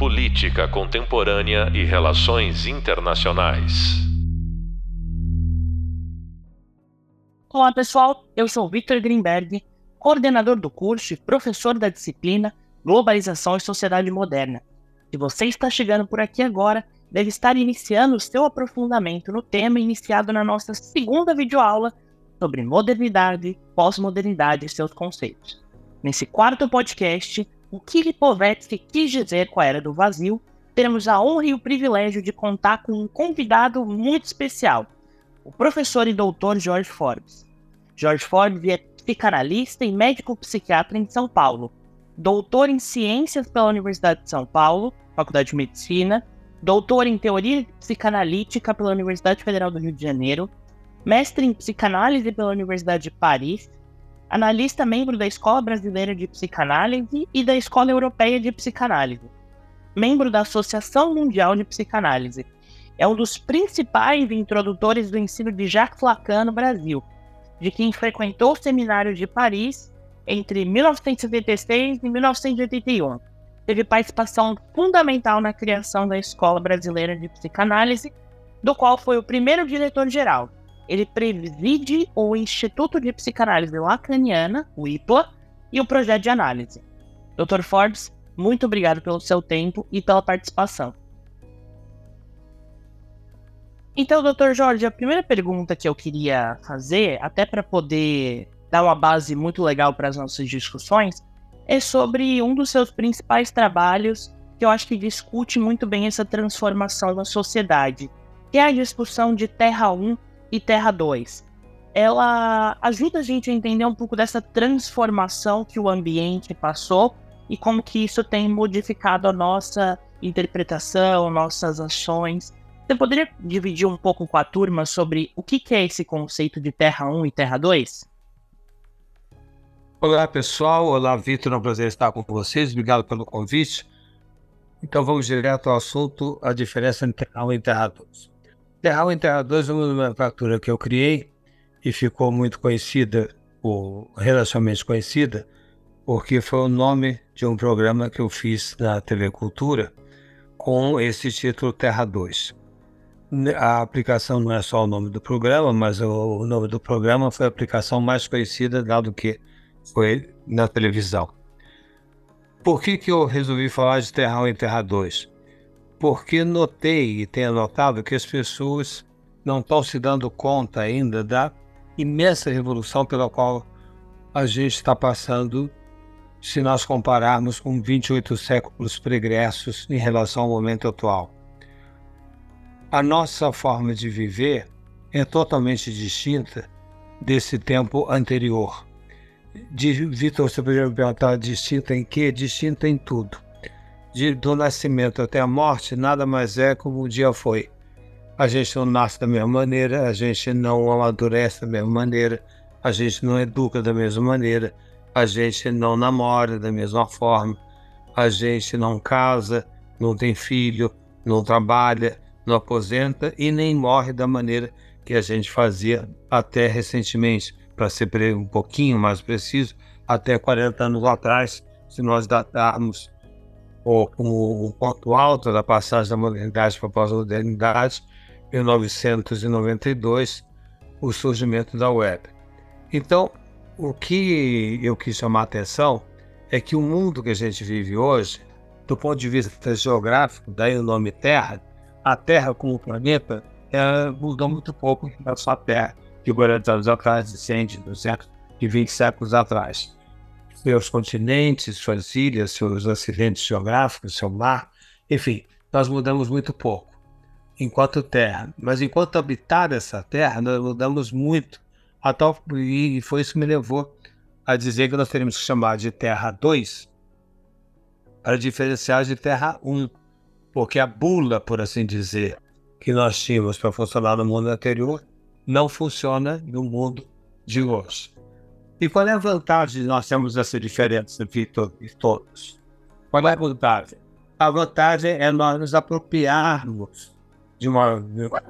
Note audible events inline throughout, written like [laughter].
Política Contemporânea e Relações Internacionais. Olá pessoal, eu sou Victor Greenberg, coordenador do curso e professor da disciplina Globalização e Sociedade Moderna. Se você está chegando por aqui agora, deve estar iniciando o seu aprofundamento no tema iniciado na nossa segunda videoaula sobre modernidade, pós-modernidade e seus conceitos. Nesse quarto podcast, o que Lipovetsky quis dizer com a Era do Vazio, teremos a honra e o privilégio de contar com um convidado muito especial, o professor e doutor George Forbes. George Forbes é psicanalista e médico psiquiatra em São Paulo, doutor em Ciências pela Universidade de São Paulo, Faculdade de Medicina, doutor em Teoria Psicanalítica pela Universidade Federal do Rio de Janeiro, mestre em Psicanálise pela Universidade de Paris, analista membro da Escola Brasileira de Psicanálise e da Escola Europeia de Psicanálise, membro da Associação Mundial de Psicanálise. É um dos principais introdutores do ensino de Jacques Lacan no Brasil, de quem frequentou o seminário de Paris entre 1976 e 1981. Teve participação fundamental na criação da Escola Brasileira de Psicanálise, do qual foi o primeiro diretor-geral. Ele preside o Instituto de Psicanálise Lacaniana, o IPLA, e o projeto de análise. Dr. Forbes, muito obrigado pelo seu tempo e pela participação. Então, doutor Jorge, a primeira pergunta que eu queria fazer, até para poder dar uma base muito legal para as nossas discussões, é sobre um dos seus principais trabalhos, que eu acho que discute muito bem essa transformação na sociedade, que é a discussão de Terra 1 e Terra 2. Ela ajuda a gente a entender um pouco dessa transformação que o ambiente passou e como que isso tem modificado a nossa interpretação, nossas ações você poderia dividir um pouco com a turma sobre o que, é esse conceito de Terra 1 e Terra 2? Olá, pessoal. Olá, Vitor. É um prazer estar com vocês. Obrigado pelo convite. Então, vamos direto ao assunto, a diferença entre Terra 1 e Terra 2. Terra 1 e Terra 2 é uma nomenclatura que eu criei e ficou muito conhecida, ou relativamente conhecida, porque foi o nome de um programa que eu fiz na TV Cultura com esse título Terra 2 a aplicação não é só o nome do programa, mas o, nome do programa foi a aplicação mais conhecida, dado que foi na televisão. Por que, que eu resolvi falar de Terra 1 e Terra 2? Porque notei e tenho notado que as pessoas não estão se dando conta ainda da imensa revolução pela qual a gente está passando se nós compararmos com 28 séculos pregressos em relação ao momento atual a nossa forma de viver é totalmente distinta desse tempo anterior. Vitor, você poderia me perguntar distinta em quê? Distinta em tudo. De, do nascimento até a morte, nada mais é como o dia foi. A gente não nasce da mesma maneira, a gente não amadurece da mesma maneira, a gente não educa da mesma maneira, a gente não namora da mesma forma, a gente não casa, não tem filho, não trabalha, não aposenta e nem morre da maneira que a gente fazia até recentemente, para ser um pouquinho mais preciso, até 40 anos atrás, se nós datarmos o, o, o ponto alto da passagem da modernidade para a pós-modernidade, 1992, o surgimento da web. Então, o que eu quis chamar a atenção é que o mundo que a gente vive hoje, do ponto de vista geográfico, daí o nome Terra, a Terra como planeta mudou muito pouco em relação à Terra de 40 anos atrás, de 100, de 200, de 20 séculos atrás. Seus continentes, suas ilhas, seus acidentes geográficos, seu mar, enfim, nós mudamos muito pouco enquanto Terra. Mas enquanto habitar essa Terra, nós mudamos muito. Tal, e foi isso que me levou a dizer que nós teríamos que chamar de Terra 2 para diferenciar de Terra 1 porque a bula, por assim dizer, que nós tínhamos para funcionar no mundo anterior não funciona no mundo de hoje. E qual é a vantagem de nós termos essa diferença entre todos? Qual é a vantagem? A vantagem é nós nos apropriarmos de uma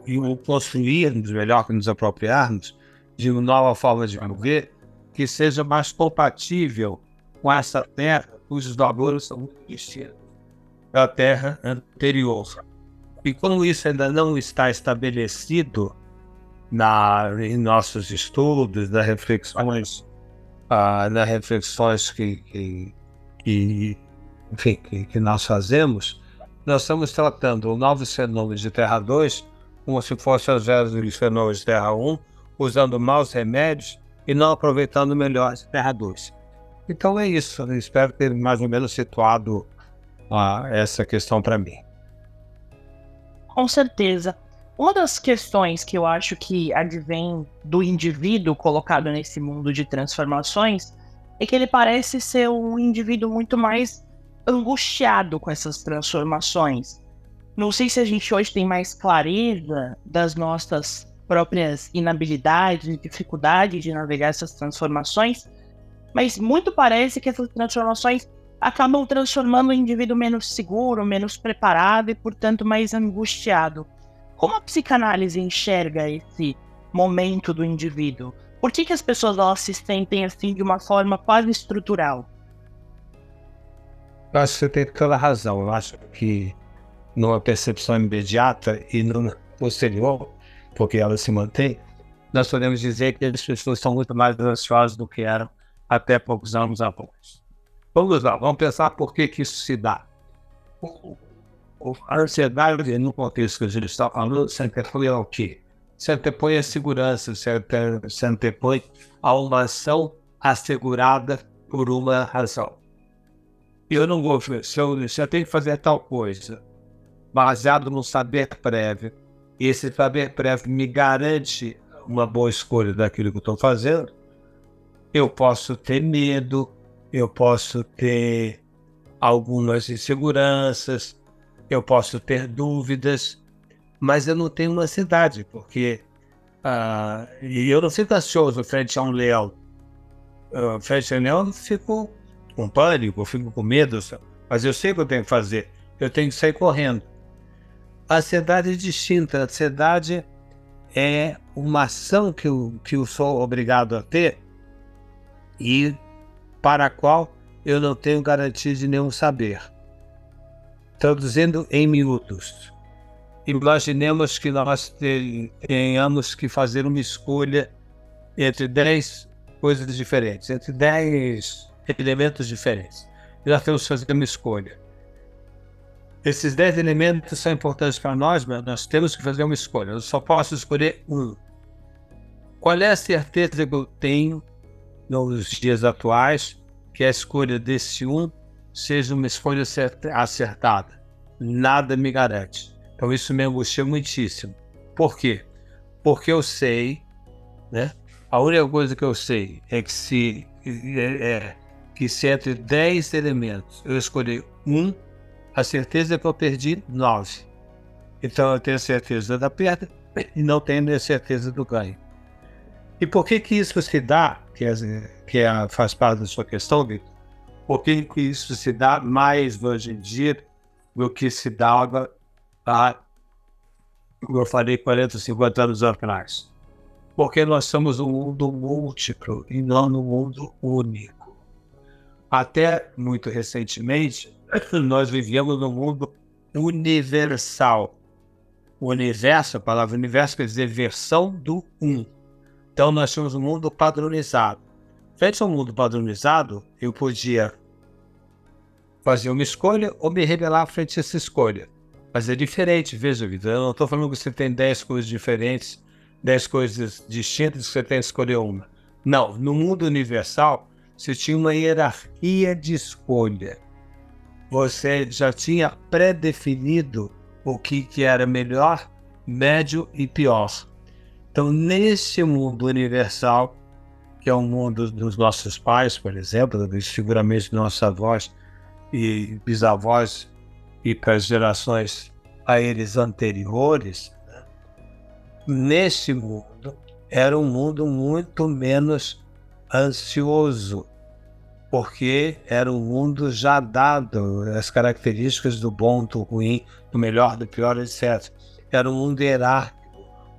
e construirmos, melhor que nos apropriarmos, de uma nova forma de viver que seja mais compatível com essa terra cujos valores são muito distintos da Terra anterior. E como isso ainda não está estabelecido na, em nossos estudos, nas reflexões, ah, nas reflexões que, que, que enfim, que, que, nós fazemos, nós estamos tratando o novo fenômeno de Terra 2 como se fosse os velhos fenômenos de Terra 1, usando maus remédios e não aproveitando melhor de Terra 2. Então é isso, eu espero ter mais ou menos situado ah, essa questão para mim. Com certeza. Uma das questões que eu acho que advém do indivíduo colocado nesse mundo de transformações é que ele parece ser um indivíduo muito mais angustiado com essas transformações. Não sei se a gente hoje tem mais clareza das nossas próprias inabilidades e dificuldades de navegar essas transformações, mas muito parece que essas transformações acabam transformando o indivíduo menos seguro, menos preparado e, portanto, mais angustiado. Como a psicanálise enxerga esse momento do indivíduo? Por que, que as pessoas elas se sentem assim de uma forma quase estrutural? Eu acho que você tem toda a razão. Eu acho que numa percepção imediata e no posterior, porque ela se mantém, nós podemos dizer que as pessoas são muito mais ansiosas do que eram até poucos anos atrás. Vamos lá, vamos pensar por que, que isso se dá a ansiedade, no contexto que a gente está falando, se antepõe ao quê? Se antepõe à segurança, se antepõe a uma ação assegurada por uma razão. Eu não vou, se eu, se eu tenho que fazer tal coisa, baseado no saber prévio, e esse saber prévio me garante uma boa escolha daquilo que eu estou fazendo, eu posso ter medo, eu posso ter algumas inseguranças, eu posso ter dúvidas, mas eu não tenho ansiedade, porque uh, eu não fico ansioso frente a um leão. Uh, frente a um leão, eu fico com pânico, eu fico com medo, mas eu sei o que eu tenho que fazer. Eu tenho que sair correndo. A ansiedade é distinta. A ansiedade é uma ação que eu, que eu sou obrigado a ter e para a qual eu não tenho garantia de nenhum saber. Traduzindo em minutos. Imaginemos que nós tenhamos que fazer uma escolha entre 10 coisas diferentes, entre 10 elementos diferentes. E nós temos que fazer uma escolha. Esses 10 elementos são importantes para nós, mas nós temos que fazer uma escolha. Eu só posso escolher um. Qual é a certeza que eu tenho nos dias atuais que a escolha desse um seja uma escolha acertada. Nada me garante. Então isso me angustia muitíssimo. Por quê? Porque eu sei, né? A única coisa que eu sei é que se é, é que se entre 10 elementos eu escolher um, a certeza é que eu perdi 9. Então eu tenho certeza da perda e não tenho certeza do ganho. E por que que isso se dá, que, é, que é, faz parte da sua questão, Victor? Por que, isso se dá mais hoje em dia do que se dava há, eu falei, 40, 50 anos atrás? Porque nós somos um mundo múltiplo e não um mundo único. Até muito recentemente, [clears throat] nós vivíamos num mundo universal. O universo, a palavra universo quer dizer versão do um. Então nós tínhamos um mundo padronizado. Frente ao mundo padronizado, eu podia fazer uma escolha ou me rebelar frente a essa escolha. Mas é diferente, veja, vida. Eu não estou falando que você tem 10 coisas diferentes, 10 coisas distintas que você tem que escolher uma. Não, no mundo universal, você tinha uma hierarquia de escolha. Você já tinha pré-definido o que, que era melhor, médio e pior. Então, nesse mundo universal, que é o mundo dos nossos pais, por exemplo, dos nossos avós, e bisavós e para as gerações a eles anteriores, nesse mundo era um mundo muito menos ansioso, porque era um mundo já dado as características do bom, do ruim, do melhor, do pior, etc. Era um mundo hierárquico,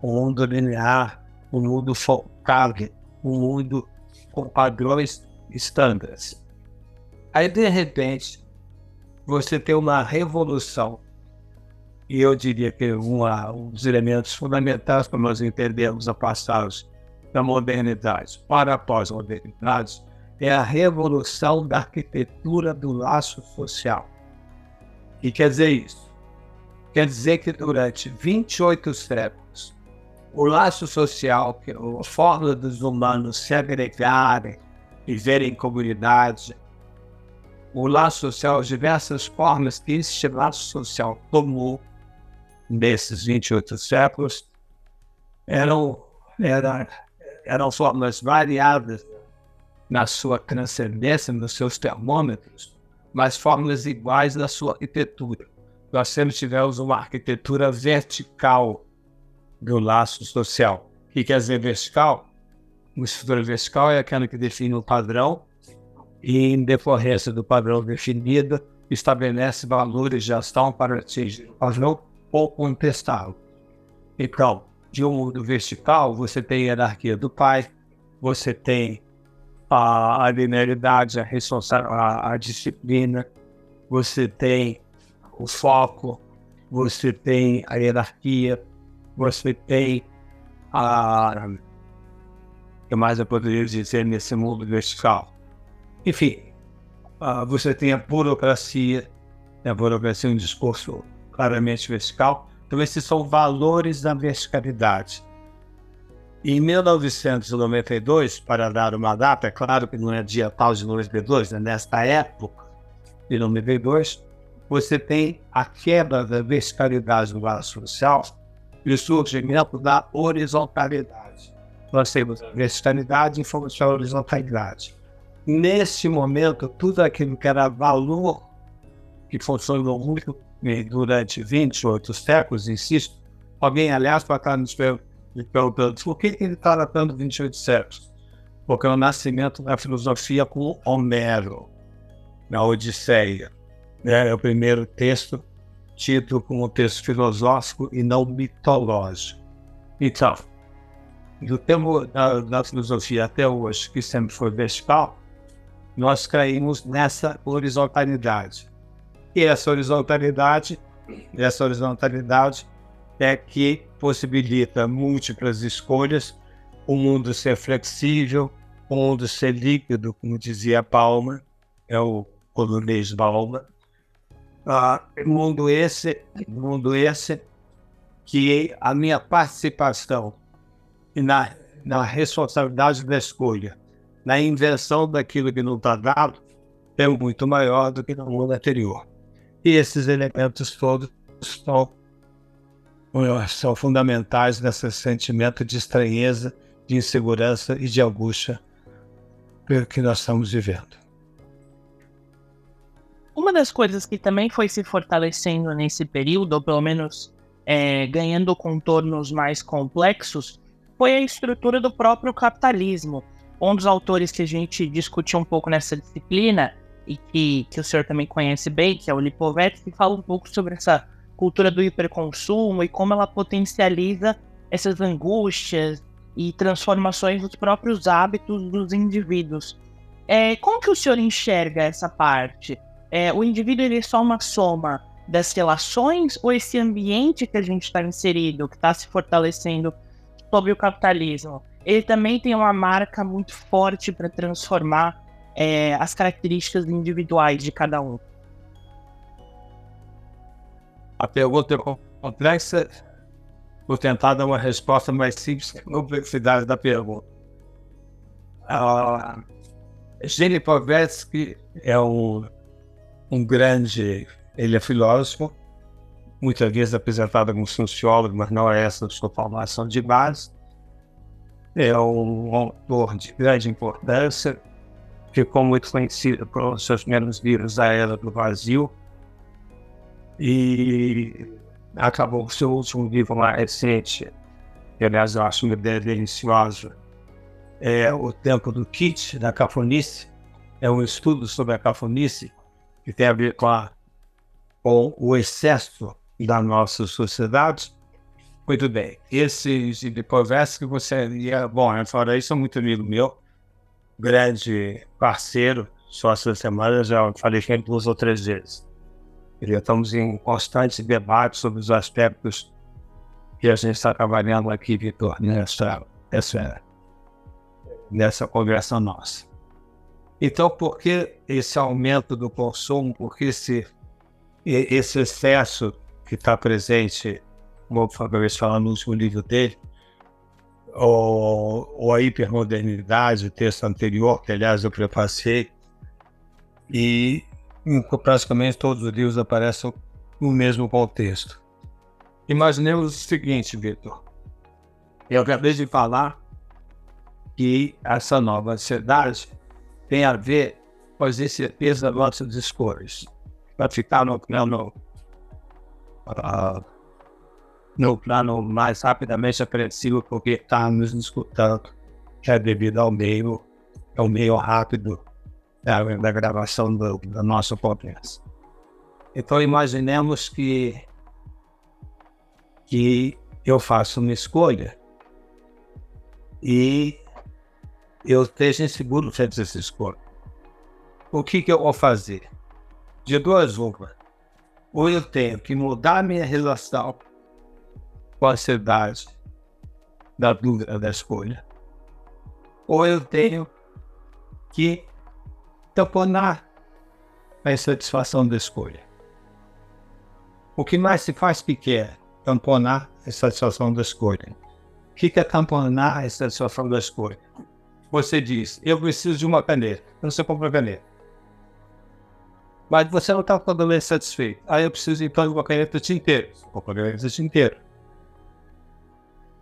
um mundo linear, um mundo focado, um mundo com padrões estándares. Aí, de repente, você tem uma revolução. E eu diria que uma, um dos elementos fundamentais para nós entendermos a passagem da modernidade para a pós-modernidade é a revolução da arquitetura do laço social. E quer dizer isso? Quer dizer que durante 28 séculos, o laço social, que é a forma dos humanos se agregarem, viverem em comunidade, o laço social, as diversas formas que esse laço social tomou nesses 28 séculos, eram, eram, eram formas variadas na sua transcendência, nos seus termômetros, mas formas iguais na sua arquitetura. Nós sempre tivemos uma arquitetura vertical do laço social. O que quer dizer vertical? Uma estrutura vertical é aquela que define o padrão e, em decorrência do padrão definido, estabelece valores de ação para atingir o padrão ou contestá-lo. Então, de um mundo vertical, você tem a hierarquia do pai, você tem a, a linearidade, a, a, a disciplina, você tem o foco, você tem a hierarquia, você tem a. O que mais eu poderia dizer nesse mundo vertical? Enfim, uh, você tem a burocracia, né? a burocracia é um discurso claramente vertical. Então, esses são valores da verticalidade. Em 1992, para dar uma data, é claro que não é dia tal de 92, né? nesta época de 92, você tem a quebra da verticalidade do vaso social e o surgimento da horizontalidade. Nós temos a verticalidade em função da horizontalidade. Nesse momento, tudo aquilo que era valor, que funcionou muito durante 28 séculos, insisto, alguém, aliás, para estar nos perguntando por que ele está tratando 28 séculos? Porque é o nascimento da filosofia com Homero, na Odisseia. Né? É o primeiro texto tido como texto filosófico e não mitológico. Então, do tempo da, da filosofia até hoje, que sempre foi vertical, nós caímos nessa horizontalidade. E essa horizontalidade, essa horizontalidade é que possibilita múltiplas escolhas, o mundo ser flexível, o mundo ser líquido, como dizia Palma, é o polonês Balma. Ah, mundo esse, mundo esse que a minha participação na, na responsabilidade da escolha na invenção daquilo que não está dado é muito maior do que no mundo anterior. E esses elementos todos são, fundamentais nesse sentimento de estranheza, de insegurança e de angústia que nós estamos vivendo. Uma das coisas que também foi se fortalecendo nesse período, ou pelo menos é, ganhando contornos mais complexos, foi a estrutura do próprio capitalismo um dos autores que a gente discutiu um pouco nessa disciplina e que, que o senhor também conhece bem, que é o Lipovetsky, fala um pouco sobre essa cultura do hiperconsumo e como ela potencializa essas angústias e transformações dos próprios hábitos dos indivíduos. É, como que o senhor enxerga essa parte? É, o indivíduo ele é só uma soma das relações ou esse ambiente que a gente está inserido, que está se fortalecendo sobre o capitalismo? Ele também tem uma marca muito forte para transformar é, as características individuais de cada um. A pergunta é complexa. Vou tentar dar uma resposta mais simples que a complexidade da pergunta. Uh, Gene Povetsky é um, um grande, ele é filósofo, muitas vezes apresentado como sociólogo, mas não é essa a sua formação de base é um autor de grande importância, ficou muito conhecido por seus primeiros livros da Era do Vazio e acabou com seu último livro mais recente, que aliás eu acho uma ideia deliciosa, é O Tempo do Kit, da Cafonice, é um estudo sobre a cafonice que tem a ver com, a, com o excesso da nossa sociedade muito bem. Esse de conversa que você ia. Bom, fora isso, é muito amigo meu, grande parceiro, só essa semana já falei com ele duas ou três vezes. Já estamos em constante debate sobre os aspectos que a gente está trabalhando aqui, Vitor, nessa, nessa, nessa conversa nossa. Então, por que esse aumento do consumo, por que esse, esse excesso que está presente, como o Fabrício fala no último livro dele, ou, ou a hipermodernidade, o texto anterior, que aliás eu prefacei, e praticamente todos os livros aparecem no mesmo contexto. Imaginemos o seguinte, Vitor. Eu acabei de falar que essa nova ansiedade tem a ver com as incertezas das nossas escolhas. Para ficar no plano, uh, no plano mais rapidamente apreensivo, porque está nos escutando, é devido ao meio, ao meio rápido da, da gravação do, do nosso podcast. Então imaginemos que que eu faço uma escolha e eu esteja inseguro frente a essa escolha. O que, que eu vou fazer? De duas uma. Ou eu tenho que mudar minha relação ansiedade da dúvida da escolha, ou eu tenho que tamponar a insatisfação da escolha. O que mais se faz pequeno tamponar a satisfação da escolha. O que é tamponar a satisfação da escolha? Você diz, eu preciso de uma caneta. Você compra a caneta. Mas você não está totalmente satisfeito. Aí eu preciso então de uma caneta tinteiro. Você compra a caneta tinteiro.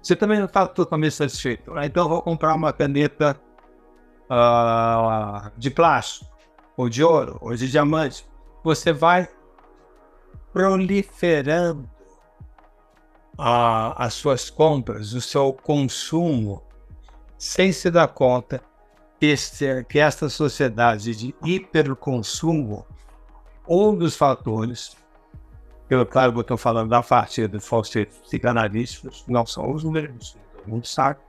Você também não está totalmente satisfeito. Então eu vou comprar uma caneta uh, de plástico, ou de ouro, ou de diamante. Você vai proliferando a, as suas compras, o seu consumo, sem se dar conta este, que esta sociedade de hiperconsumo, um dos fatores, eu, claro estou falando da parte dos falsetes psicanalísticos, não são os números, todo mundo sabe.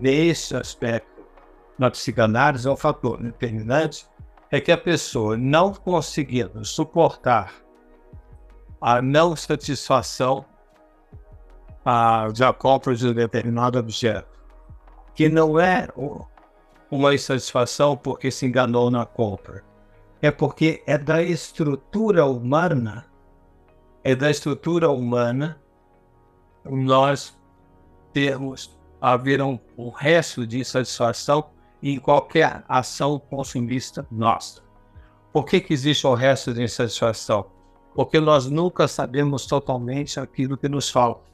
Nesse aspecto, na psicanálise, é um fator determinante, é que a pessoa não conseguindo suportar a não satisfação a, da compra de um determinado objeto, que não é uma insatisfação porque se enganou na compra, é porque é da estrutura humana, é da estrutura humana nós termos haver um, um resto de insatisfação em qualquer ação consumista nossa. Por que, que existe o resto de insatisfação? Porque nós nunca sabemos totalmente aquilo que nos falta.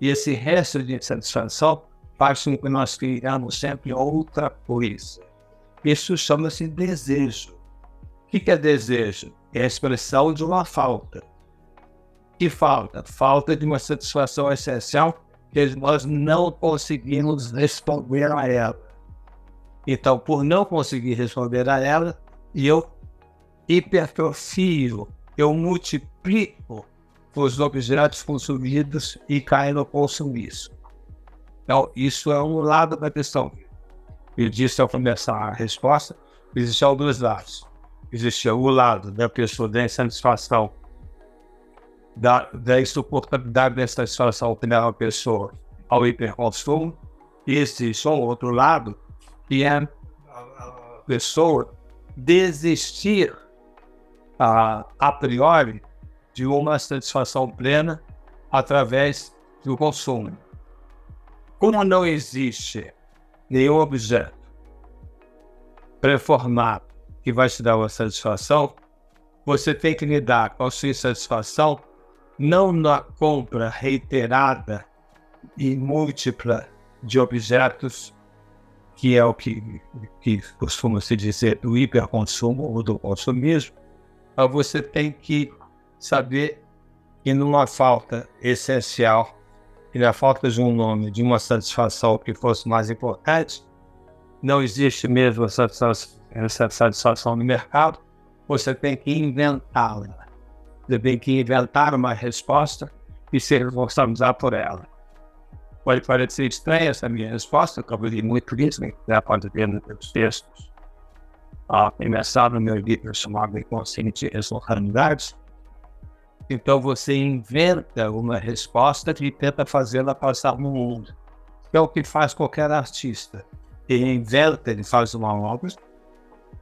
E esse resto de insatisfação faz com que nós criamos sempre outra coisa. Isso chama-se desejo. O que é desejo? É a expressão de uma falta. Que falta? Falta de uma satisfação essencial que nós não conseguimos responder a ela. Então, por não conseguir responder a ela, eu hipertrofio, eu multiplico os objetos consumidos e cai no consumismo. Então, isso é um lado da questão. E disse ao começar a resposta, existiam dois lados. Existia o lado da pessoa da insatisfação, da, da insuportabilidade da insatisfação que leva a pessoa ao hiperconsumo, e existe um outro lado, que é a pessoa desistir a, a priori de uma satisfação plena através do consumo. Como não existe nenhum objeto preformado que vai te dar uma satisfação, você tem que lidar com a sua insatisfação não na compra reiterada e múltipla de objetos, que é o que, que costuma se dizer do hiperconsumo ou do consumismo, você tem que saber que numa falta essencial e na falta de um nome, de uma satisfação que fosse mais importante, não existe mesmo essa satisfação, satisfação no mercado, você tem que inventá-la. Tem que inventar uma resposta e ser responsabilizado por ela. Pode parecer estranha essa minha resposta, que eu li muito isso, né? pode ver nos textos. Ah, começado no meu livro chamado Inconsciente e Responsabilidades, Então você inventa uma resposta e tenta fazê-la passar no mundo. É o que faz qualquer artista. Ele inventa, ele faz uma obra,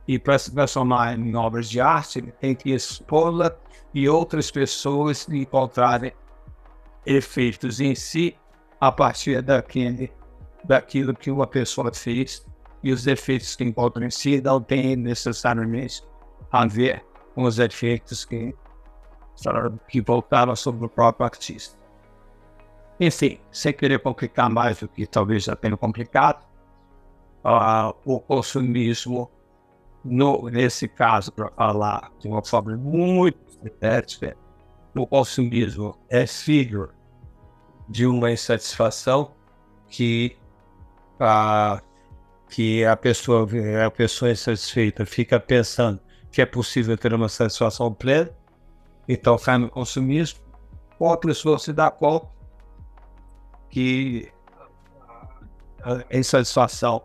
e para se transformar em obras de arte, ele tem que expô-la e outras pessoas encontrarem efeitos em si a partir daquele, daquilo que uma pessoa fez e os efeitos que encontram em si não têm necessariamente a ver com os efeitos que, que voltaram sobre o próprio artista. Enfim, sem querer complicar mais do que talvez já tenha complicado, uh, o consumismo, no, nesse caso, para falar de uma forma muito sintética, o consumismo é filho de uma insatisfação que a, que a pessoa, a pessoa insatisfeita fica pensando que é possível ter uma satisfação plena, então cai no consumismo, ou a pessoa se dá conta que a insatisfação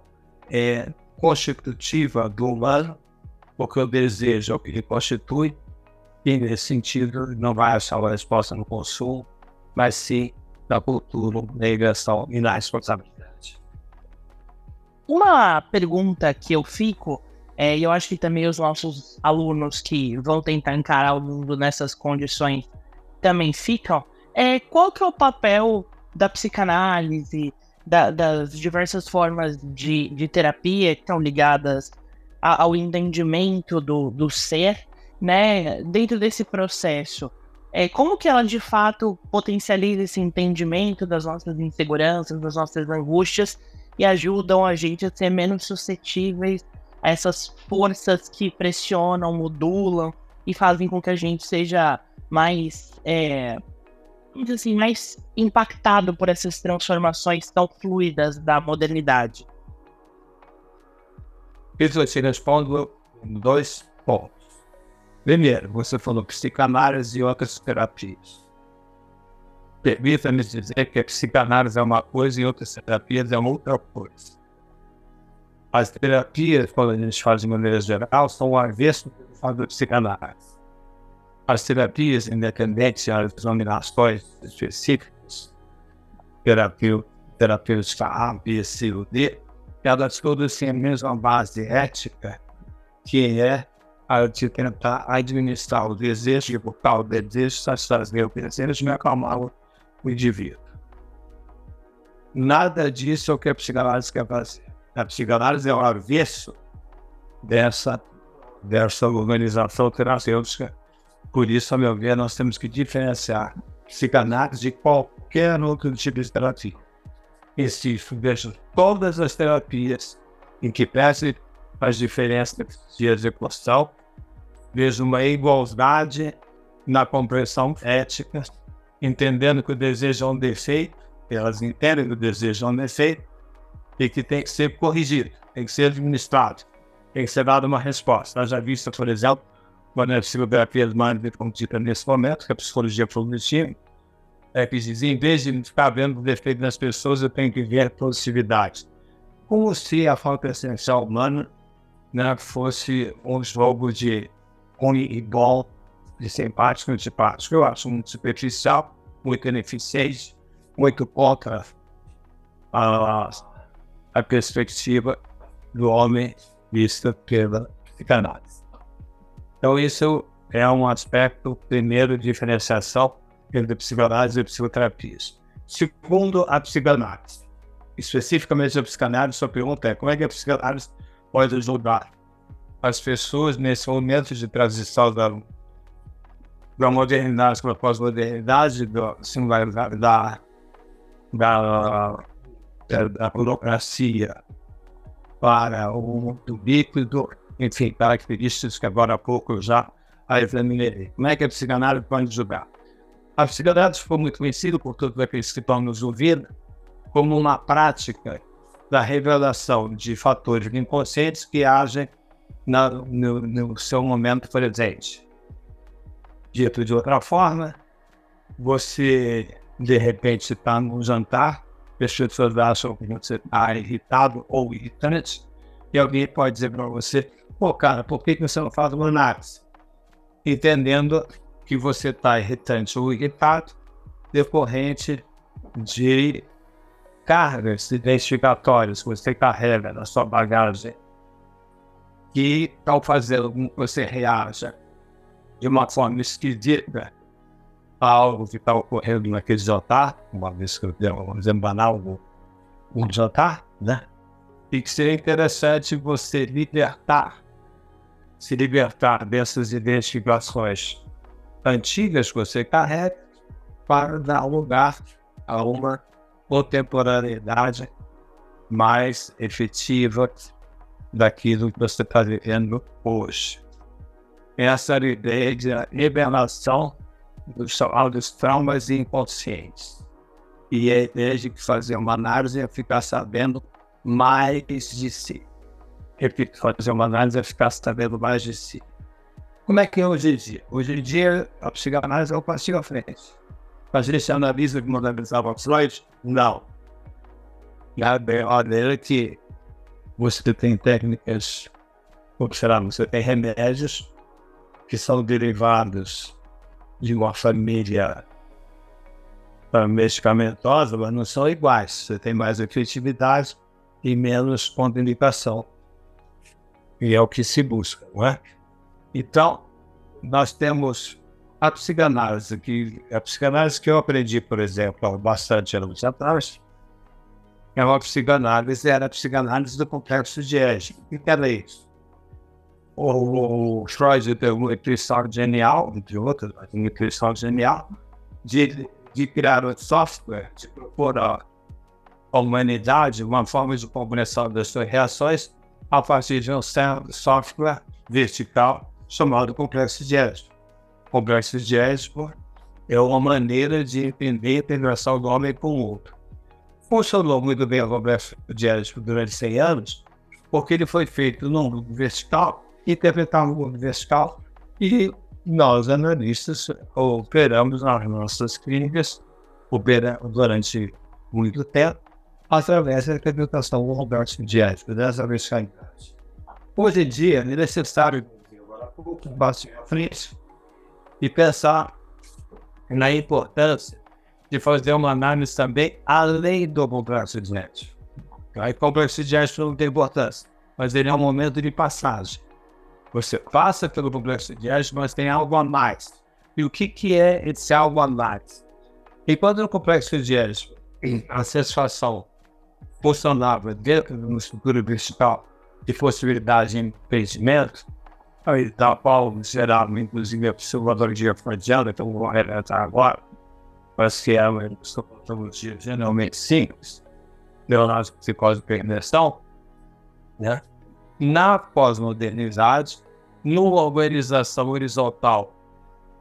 é constitutiva do humano, o desejo é o que ele constitui, e nesse sentido não vai achar uma resposta no consumo, mas sim na cultura, na invenção e na responsabilidade. Uma pergunta que eu fico, é, eu acho que também os nossos alunos que vão tentar encarar o mundo nessas condições também ficam, é qual que é o papel da psicanálise, da, das diversas formas de, de terapia que estão ligadas a, ao entendimento do, do ser, né, dentro desse processo. É, como que ela de fato potencializa esse entendimento das nossas inseguranças, das nossas angústias e ajudam a gente a ser menos suscetíveis a essas forças que pressionam, modulam e fazem com que a gente seja mais é, assim, mais impactado por essas transformações tão fluidas da modernidade? Isso eu te respondo em dois pontos. Primeiro, você falou psicanálise e outras terapias. Permita-me dizer que a psicanálise é uma coisa e outras terapias é outra coisa. As terapias, quando a gente faz de maneira geral, são o avesso do psicanálise as terapias independentes, as denominações específicas, terapia, A, B, C ou D, elas todas têm a mesma base ética, que é a de tentar administrar o desejo, evocar o desejo, satisfazer o desejo e acalmar o indivíduo. Nada disso é o que a psicanálise quer fazer. A psicanálise é o avesso dessa, dessa organização terapêutica por isso, a meu ver, nós temos que diferenciar psicanálise de qualquer outro tipo de terapia. Existe, vejo todas as terapias em que pese as diferenças de execução, vejo uma igualdade na compreensão ética, entendendo que o desejo é um defeito, elas entendem que o desejo é um defeito e que tem que ser corrigido, tem que ser administrado, tem que ser dada uma resposta. Já vimos, por exemplo, quando a psicoterapia mais dita nesse momento, que é a psicologia cognitiva, é que dizia, em vez de ficar vendo defeito das pessoas, eu tenho que ver positividade. Como se a falta essencial humana né, fosse um jogo de ruim e bom, de simpático e antipático. Eu acho muito superficial, muito ineficiente, muito contra a, a perspectiva do homem vista pela psicanálise. Então, isso é um aspecto, primeiro, de diferenciação entre psicanálise e psicoterapias. Segundo, a psicanálise. Especificamente a psicanálise, sua pergunta é como é que a psicanálise pode ajudar as pessoas nesse momento de transição da, da modernidade para a pós-modernidade, da singularidade da, da, da, da burocracia para o mundo líquido enfim, características que agora há pouco eu já a examinei. Como é que a psicanálise pode ajudar? A psicanálise foi muito conhecida por todos aqueles que estão nos ouvindo como uma prática da revelação de fatores inconscientes que agem na, no, no seu momento presente. Dito de outra forma, você de repente está num jantar, as pessoas acham que você está irritado ou irritante, e alguém pode dizer para você: pô, cara, por que você não faz uma análise? Entendendo que você está irritante ou irritado decorrente de cargas identificatórias que você carrega na sua bagagem que, ao fazer com que você reaja de uma forma esquisita a algo que está ocorrendo naquele jantar, uma vez que eu embanar um, um jantar, né? E que seria interessante você libertar, se libertar dessas identificações antigas que você carrega para dar lugar a uma contemporaneidade mais efetiva daquilo que você está vivendo hoje. Essa era a ideia de revelação dos chamados traumas inconscientes. E a ideia de fazer uma análise é ficar sabendo mais de si. Fazer uma análise é ficar sabendo mais de si. Como é que é hoje em dia? Hoje em dia, a psicanálise é o passinho à frente. Fazer esse analisa como analisava Freud? Não. A maneira que você tem técnicas, ou será, você tem remédios que são derivados de uma família medicamentosa, mas não são iguais. Você tem mais efetividade e menos contraindicação. E é o que se busca, não é? Então, nós temos a psicanálise, que a psicanálise que eu aprendi, por exemplo, há bastante anos atrás, é uma psicanálise, era a psicanálise do complexo de Édipo. O que era isso? O, o Freud teve uma intuição genial, entre outras, uma intuição genial, de, de criar um software, de propor a humanidade uma forma de compreensão das suas reações a partir de um software vertical chamado complexo de Édipo. O complexo de Édipo é uma maneira de entender a interação do homem com o outro funcionou muito bem o complexo diético durante 100 anos, porque ele foi feito no mundo vertical, interpretava o mundo vertical, e nós, analistas, operamos nas nossas clínicas, durante muito tempo, através da interpretação do complexo diético, dessa verticalidade. Hoje em dia, é necessário um mais à frente e pensar na importância de fazer uma análise também além do complexo genético. Aí, complexo genético não tem importância, mas ele é um momento de passagem. Você passa pelo complexo genético, mas tem algo a mais. E o que, que é esse algo a mais? Enquanto no complexo genético, a satisfação funcionava dentro de uma estrutura vertical de possibilidade de impedimento, aí da qual gerava, inclusive, a psicologia freudiana, então vou relatar agora, mas que é uma patologia geralmente simples, neurose, psicose e perversão, né? na pós-modernidade, numa organização horizontal,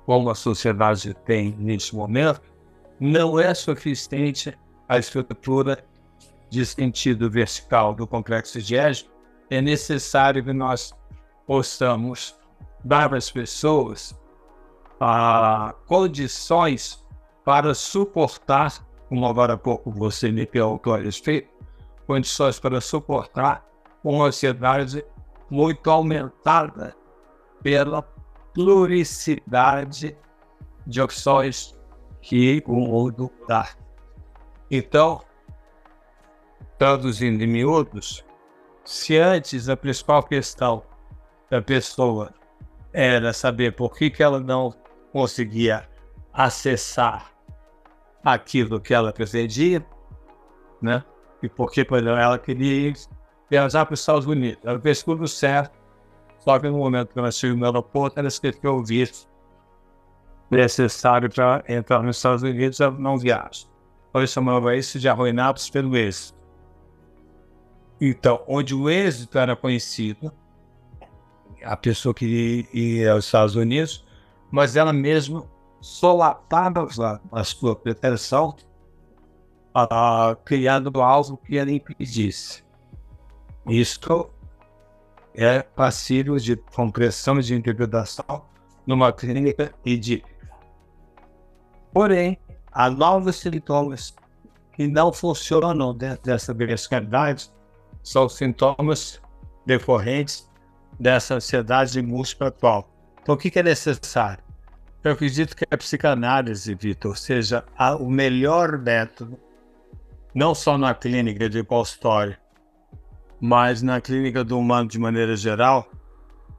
como a sociedade tem neste momento, não é suficiente a estrutura de sentido vertical do complexo diégetico, é necessário que nós possamos dar às pessoas ah, condições para suportar, como agora há pouco você me perguntou a respeito, condições para suportar uma ansiedade muito aumentada pela pluricidade de opções que o mundo dá. Então, traduzindo em miúdos, se antes a principal questão da pessoa era saber por que, que ela não conseguia acessar aquilo que ela pretendia, né? E por exemplo, ela queria viajar para os Estados Unidos. Ela fez tudo certo, só que no momento que ela chegou no aeroporto, ela esqueceu o visto necessário para entrar nos Estados Unidos, ela não viaja. Então, eu chamava isso de arruinados pelo êxito. Então, onde o êxito era conhecido, a pessoa queria ir aos Estados Unidos, mas ela mesma solapava a sua pretensão, uh, criando algo que ele impedisse. Isto é passível de compressão de interpretação numa clínica idílica. Porém, há novos sintomas que não funcionam dentro dessa verticalidade, são sintomas decorrentes dessa ansiedade múltipla atual. Então, o que é necessário? Eu acredito que a psicanálise, Vitor, seja a, o melhor método, não só na clínica de consultório, mas na clínica do humano de maneira geral,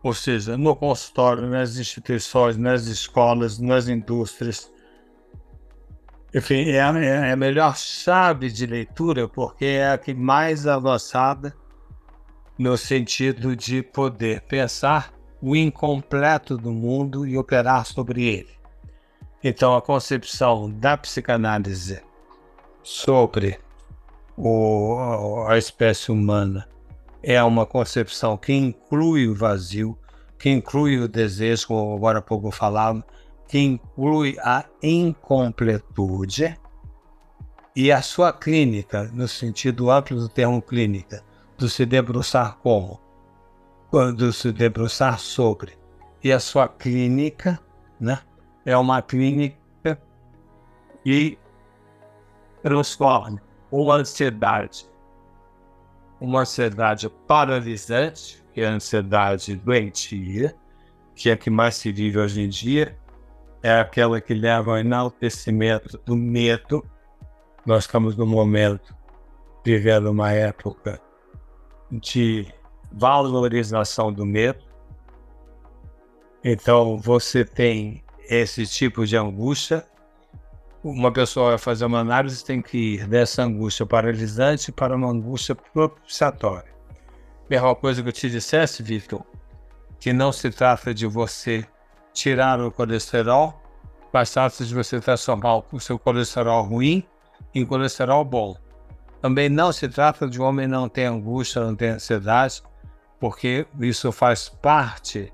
ou seja, no consultório, nas instituições, nas escolas, nas indústrias. Enfim, é a, é a melhor chave de leitura porque é a que mais avançada no sentido de poder pensar o incompleto do mundo e operar sobre ele. Então, a concepção da psicanálise sobre o, a espécie humana é uma concepção que inclui o vazio, que inclui o desejo, como agora há pouco falava, que inclui a incompletude e a sua clínica, no sentido amplo do termo clínica, do se debruçar como? Quando se debruçar sobre. E a sua clínica, né? É uma clínica que transforma uma ansiedade uma ansiedade paralisante, que é a ansiedade doentia, que é a que mais se vive hoje em dia, é aquela que leva ao enaltecimento do medo. Nós estamos no momento vivendo uma época de valorização do medo. Então você tem esse tipo de angústia uma pessoa vai fazer uma análise tem que ir dessa angústia paralisante para uma angústia propiciatória. Mesma coisa que eu te dissesse, Victor, que não se trata de você tirar o colesterol, trata de você transformar o seu colesterol ruim em colesterol bom. Também não se trata de um homem não ter angústia, não ter ansiedade, porque isso faz parte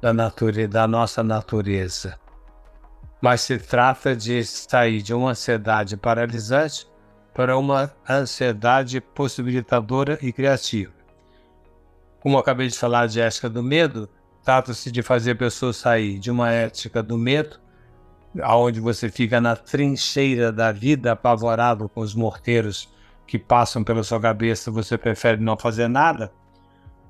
da, natureza, da nossa natureza mas se trata de sair de uma ansiedade paralisante para uma ansiedade possibilitadora e criativa. Como eu acabei de falar de ética do medo, trata-se de fazer a pessoa sair de uma ética do medo, aonde você fica na trincheira da vida apavorado com os morteiros que passam pela sua cabeça, você prefere não fazer nada,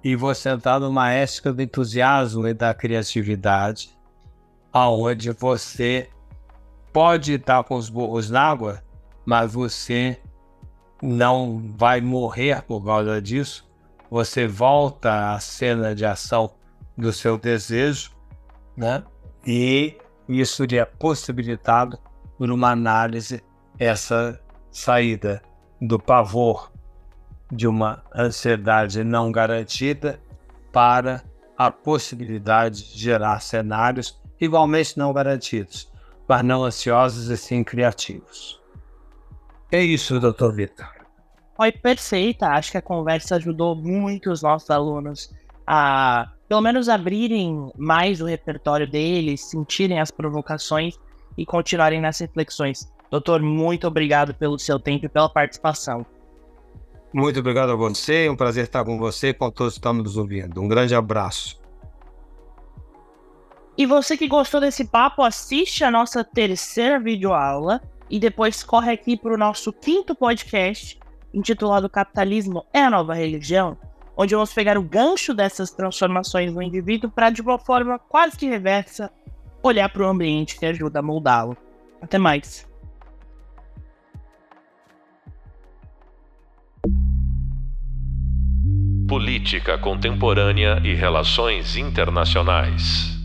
e você entrar numa ética do entusiasmo e da criatividade, aonde você pode estar com os burros na água, mas você não vai morrer por causa disso. Você volta à cena de ação do seu desejo, né? E isso é possibilitado por uma análise essa saída do pavor de uma ansiedade não garantida para a possibilidade de gerar cenários igualmente não garantidos, mas não ansiosos e sim criativos. É isso, doutor Vitor. Oi, perfeita. Acho que a conversa ajudou muito os nossos alunos a, pelo menos, abrirem mais o repertório deles, sentirem as provocações e continuarem nas reflexões. Doutor, muito obrigado pelo seu tempo e pela participação. Muito obrigado a você, é um prazer estar com você e com todos que estão nos ouvindo. Um grande abraço. E você que gostou desse papo, assiste a nossa terceira videoaula e depois corre aqui para o nosso quinto podcast, intitulado Capitalismo é a Nova Religião, onde vamos pegar o gancho dessas transformações no indivíduo para, de uma forma quase que reversa, olhar para o ambiente que ajuda a moldá-lo. Até mais! Política Contemporânea e Relações Internacionais.